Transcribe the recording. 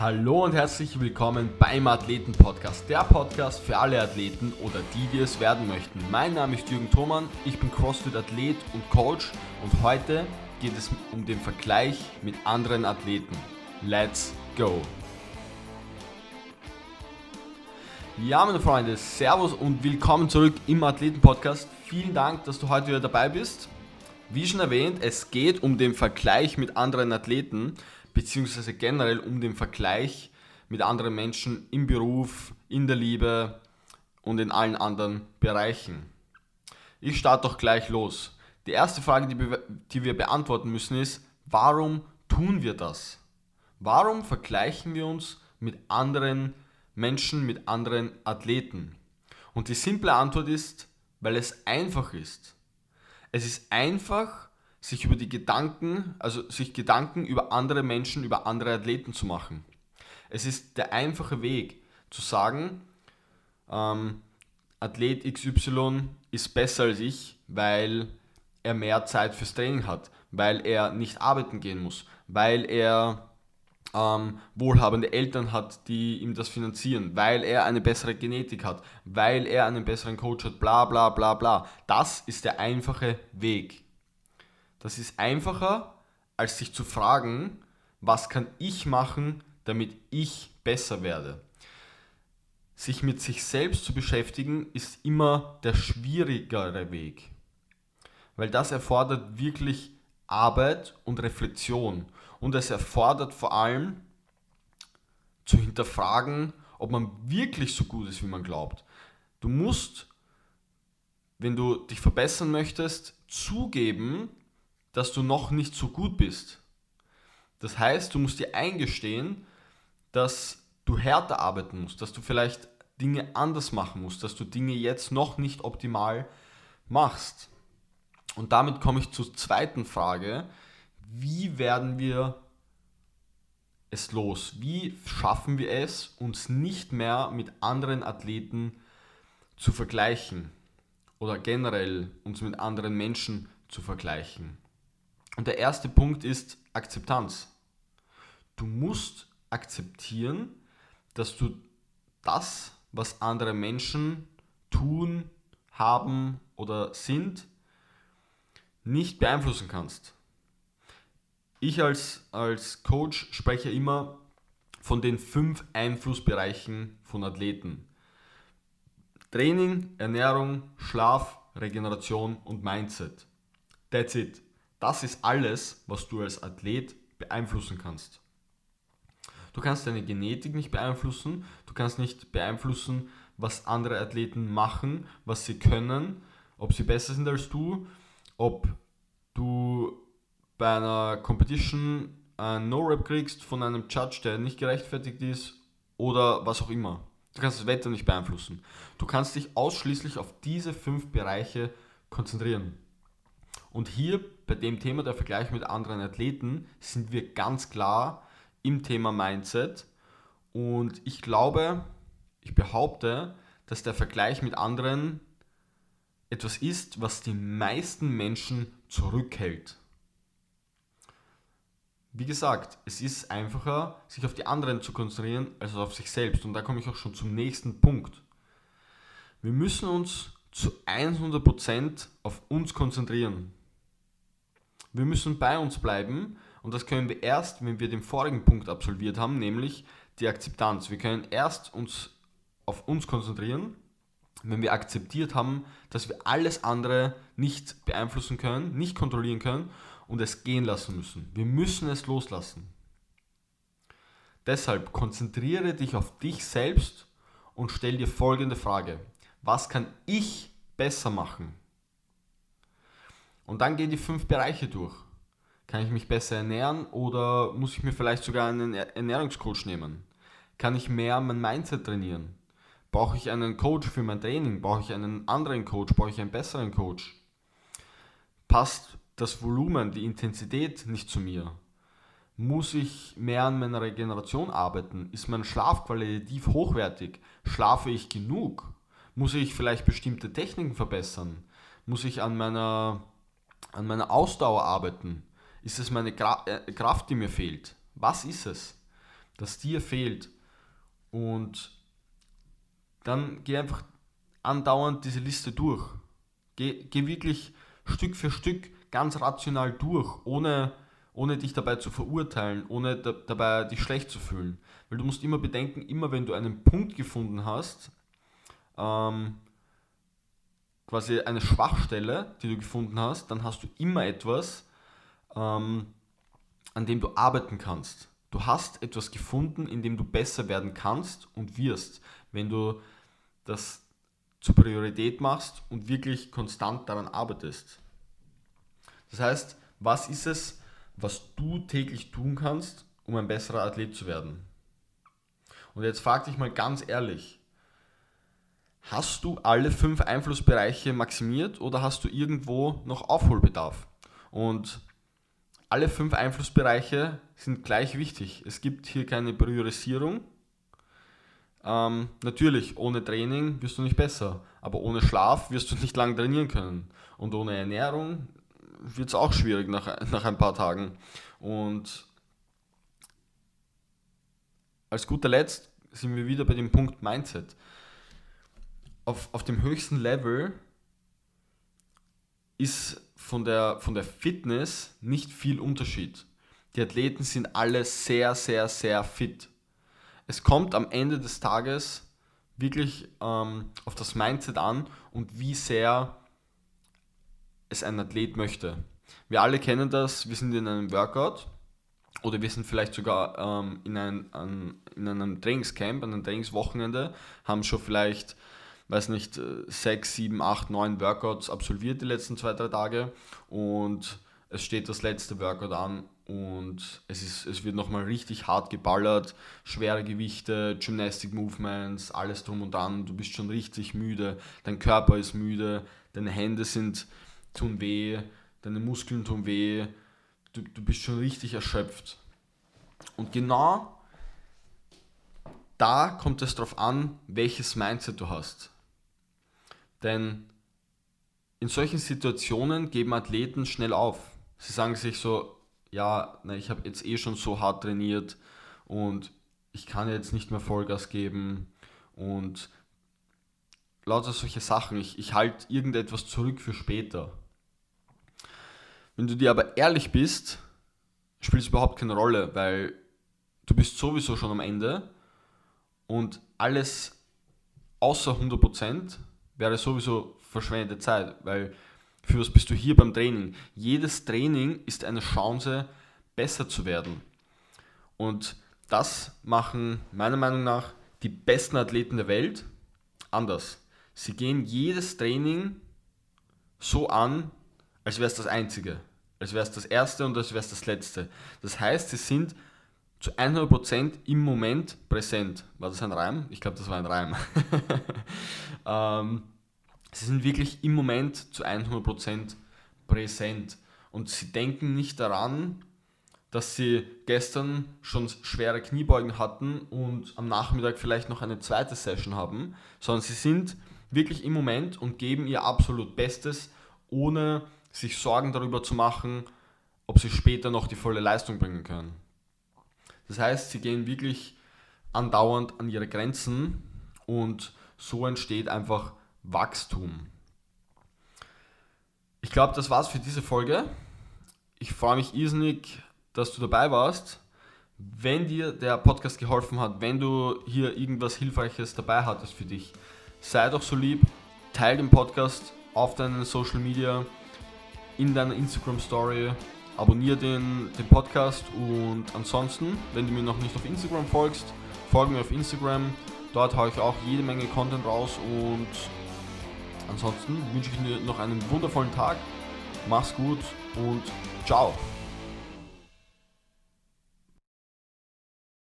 Hallo und herzlich willkommen beim Athleten Podcast, der Podcast für alle Athleten oder die, die es werden möchten. Mein Name ist Jürgen Thomann, ich bin CrossFit Athlet und Coach und heute geht es um den Vergleich mit anderen Athleten. Let's go! Ja, meine Freunde, Servus und willkommen zurück im Athleten Podcast. Vielen Dank, dass du heute wieder dabei bist. Wie schon erwähnt, es geht um den Vergleich mit anderen Athleten beziehungsweise generell um den Vergleich mit anderen Menschen im Beruf, in der Liebe und in allen anderen Bereichen. Ich starte doch gleich los. Die erste Frage, die, die wir beantworten müssen, ist, warum tun wir das? Warum vergleichen wir uns mit anderen Menschen, mit anderen Athleten? Und die simple Antwort ist, weil es einfach ist. Es ist einfach, sich über die Gedanken, also sich Gedanken über andere Menschen, über andere Athleten zu machen. Es ist der einfache Weg zu sagen, ähm, Athlet XY ist besser als ich, weil er mehr Zeit fürs Training hat, weil er nicht arbeiten gehen muss, weil er ähm, wohlhabende Eltern hat, die ihm das finanzieren, weil er eine bessere Genetik hat, weil er einen besseren Coach hat, bla bla bla bla. Das ist der einfache Weg. Das ist einfacher, als sich zu fragen, was kann ich machen, damit ich besser werde. Sich mit sich selbst zu beschäftigen, ist immer der schwierigere Weg. Weil das erfordert wirklich Arbeit und Reflexion. Und es erfordert vor allem zu hinterfragen, ob man wirklich so gut ist, wie man glaubt. Du musst, wenn du dich verbessern möchtest, zugeben, dass du noch nicht so gut bist. Das heißt, du musst dir eingestehen, dass du härter arbeiten musst, dass du vielleicht Dinge anders machen musst, dass du Dinge jetzt noch nicht optimal machst. Und damit komme ich zur zweiten Frage. Wie werden wir es los? Wie schaffen wir es, uns nicht mehr mit anderen Athleten zu vergleichen oder generell uns mit anderen Menschen zu vergleichen? Und der erste Punkt ist Akzeptanz. Du musst akzeptieren, dass du das, was andere Menschen tun, haben oder sind, nicht beeinflussen kannst. Ich als, als Coach spreche immer von den fünf Einflussbereichen von Athleten. Training, Ernährung, Schlaf, Regeneration und Mindset. That's it. Das ist alles, was du als Athlet beeinflussen kannst. Du kannst deine Genetik nicht beeinflussen, du kannst nicht beeinflussen, was andere Athleten machen, was sie können, ob sie besser sind als du, ob du bei einer Competition ein No-Rap kriegst von einem Judge, der nicht gerechtfertigt ist oder was auch immer. Du kannst das Wetter nicht beeinflussen. Du kannst dich ausschließlich auf diese fünf Bereiche konzentrieren. Und hier bei dem Thema der Vergleich mit anderen Athleten sind wir ganz klar im Thema Mindset. Und ich glaube, ich behaupte, dass der Vergleich mit anderen etwas ist, was die meisten Menschen zurückhält. Wie gesagt, es ist einfacher, sich auf die anderen zu konzentrieren, als auf sich selbst. Und da komme ich auch schon zum nächsten Punkt. Wir müssen uns zu 100% auf uns konzentrieren. Wir müssen bei uns bleiben und das können wir erst, wenn wir den vorigen Punkt absolviert haben, nämlich die Akzeptanz. Wir können erst uns auf uns konzentrieren, wenn wir akzeptiert haben, dass wir alles andere nicht beeinflussen können, nicht kontrollieren können und es gehen lassen müssen. Wir müssen es loslassen. Deshalb konzentriere dich auf dich selbst und stell dir folgende Frage. Was kann ich besser machen? Und dann gehen die fünf Bereiche durch. Kann ich mich besser ernähren oder muss ich mir vielleicht sogar einen Ernährungscoach nehmen? Kann ich mehr mein Mindset trainieren? Brauche ich einen Coach für mein Training? Brauche ich einen anderen Coach? Brauche ich einen besseren Coach? Passt das Volumen, die Intensität nicht zu mir? Muss ich mehr an meiner Regeneration arbeiten? Ist mein Schlaf qualitativ hochwertig? Schlafe ich genug? Muss ich vielleicht bestimmte Techniken verbessern? Muss ich an meiner an meiner Ausdauer arbeiten? Ist es meine Gra äh, Kraft, die mir fehlt? Was ist es? das dir fehlt und dann geh einfach andauernd diese Liste durch. Geh, geh wirklich Stück für Stück ganz rational durch, ohne, ohne dich dabei zu verurteilen, ohne da, dabei dich schlecht zu fühlen. Weil du musst immer bedenken, immer wenn du einen Punkt gefunden hast, ähm, quasi eine Schwachstelle, die du gefunden hast, dann hast du immer etwas, ähm, an dem du arbeiten kannst. Du hast etwas gefunden, in dem du besser werden kannst und wirst, wenn du das zur Priorität machst und wirklich konstant daran arbeitest. Das heißt, was ist es, was du täglich tun kannst, um ein besserer Athlet zu werden? Und jetzt frag dich mal ganz ehrlich, hast du alle fünf Einflussbereiche maximiert oder hast du irgendwo noch Aufholbedarf? Und alle fünf Einflussbereiche sind gleich wichtig. Es gibt hier keine Priorisierung. Ähm, natürlich, ohne Training wirst du nicht besser, aber ohne Schlaf wirst du nicht lang trainieren können. Und ohne Ernährung wird es auch schwierig nach, nach ein paar Tagen. Und als guter Letzt sind wir wieder bei dem Punkt Mindset. Auf, auf dem höchsten Level ist von der, von der Fitness nicht viel Unterschied. Die Athleten sind alle sehr, sehr, sehr fit. Es kommt am Ende des Tages wirklich ähm, auf das Mindset an und wie sehr es ein Athlet möchte. Wir alle kennen das, wir sind in einem Workout oder wir sind vielleicht sogar ähm, in, ein, an, in einem Trainingscamp, an einem Trainingswochenende, haben schon vielleicht weiß nicht, sechs, sieben, acht, neun Workouts absolviert die letzten zwei, drei Tage und es steht das letzte Workout an und es, ist, es wird nochmal richtig hart geballert, schwere Gewichte, Gymnastic Movements, alles drum und dran, du bist schon richtig müde, dein Körper ist müde, deine Hände sind, tun weh, deine Muskeln tun weh, du, du bist schon richtig erschöpft. Und genau da kommt es darauf an, welches Mindset du hast. Denn in solchen Situationen geben Athleten schnell auf. Sie sagen sich so, ja, na, ich habe jetzt eh schon so hart trainiert und ich kann jetzt nicht mehr Vollgas geben und lauter solche Sachen. Ich, ich halte irgendetwas zurück für später. Wenn du dir aber ehrlich bist, spielt es überhaupt keine Rolle, weil du bist sowieso schon am Ende und alles außer 100% wäre sowieso verschwendete Zeit, weil für was bist du hier beim Training? Jedes Training ist eine Chance, besser zu werden. Und das machen meiner Meinung nach die besten Athleten der Welt anders. Sie gehen jedes Training so an, als wäre es das einzige, als wäre es das erste und als wäre es das letzte. Das heißt, sie sind zu 100% im Moment präsent. War das ein Reim? Ich glaube, das war ein Reim. ähm, sie sind wirklich im Moment zu 100% präsent und sie denken nicht daran, dass sie gestern schon schwere Kniebeugen hatten und am Nachmittag vielleicht noch eine zweite Session haben, sondern sie sind wirklich im Moment und geben ihr absolut Bestes, ohne sich Sorgen darüber zu machen, ob sie später noch die volle Leistung bringen können. Das heißt, sie gehen wirklich andauernd an ihre Grenzen und so entsteht einfach Wachstum. Ich glaube, das war's für diese Folge. Ich freue mich irrsinnig, dass du dabei warst. Wenn dir der Podcast geholfen hat, wenn du hier irgendwas Hilfreiches dabei hattest für dich, sei doch so lieb, teile den Podcast auf deinen Social Media, in deiner Instagram Story abonniere den, den Podcast und ansonsten, wenn du mir noch nicht auf Instagram folgst, folge mir auf Instagram. Dort haue ich auch jede Menge Content raus und ansonsten wünsche ich dir noch einen wundervollen Tag. Mach's gut und ciao.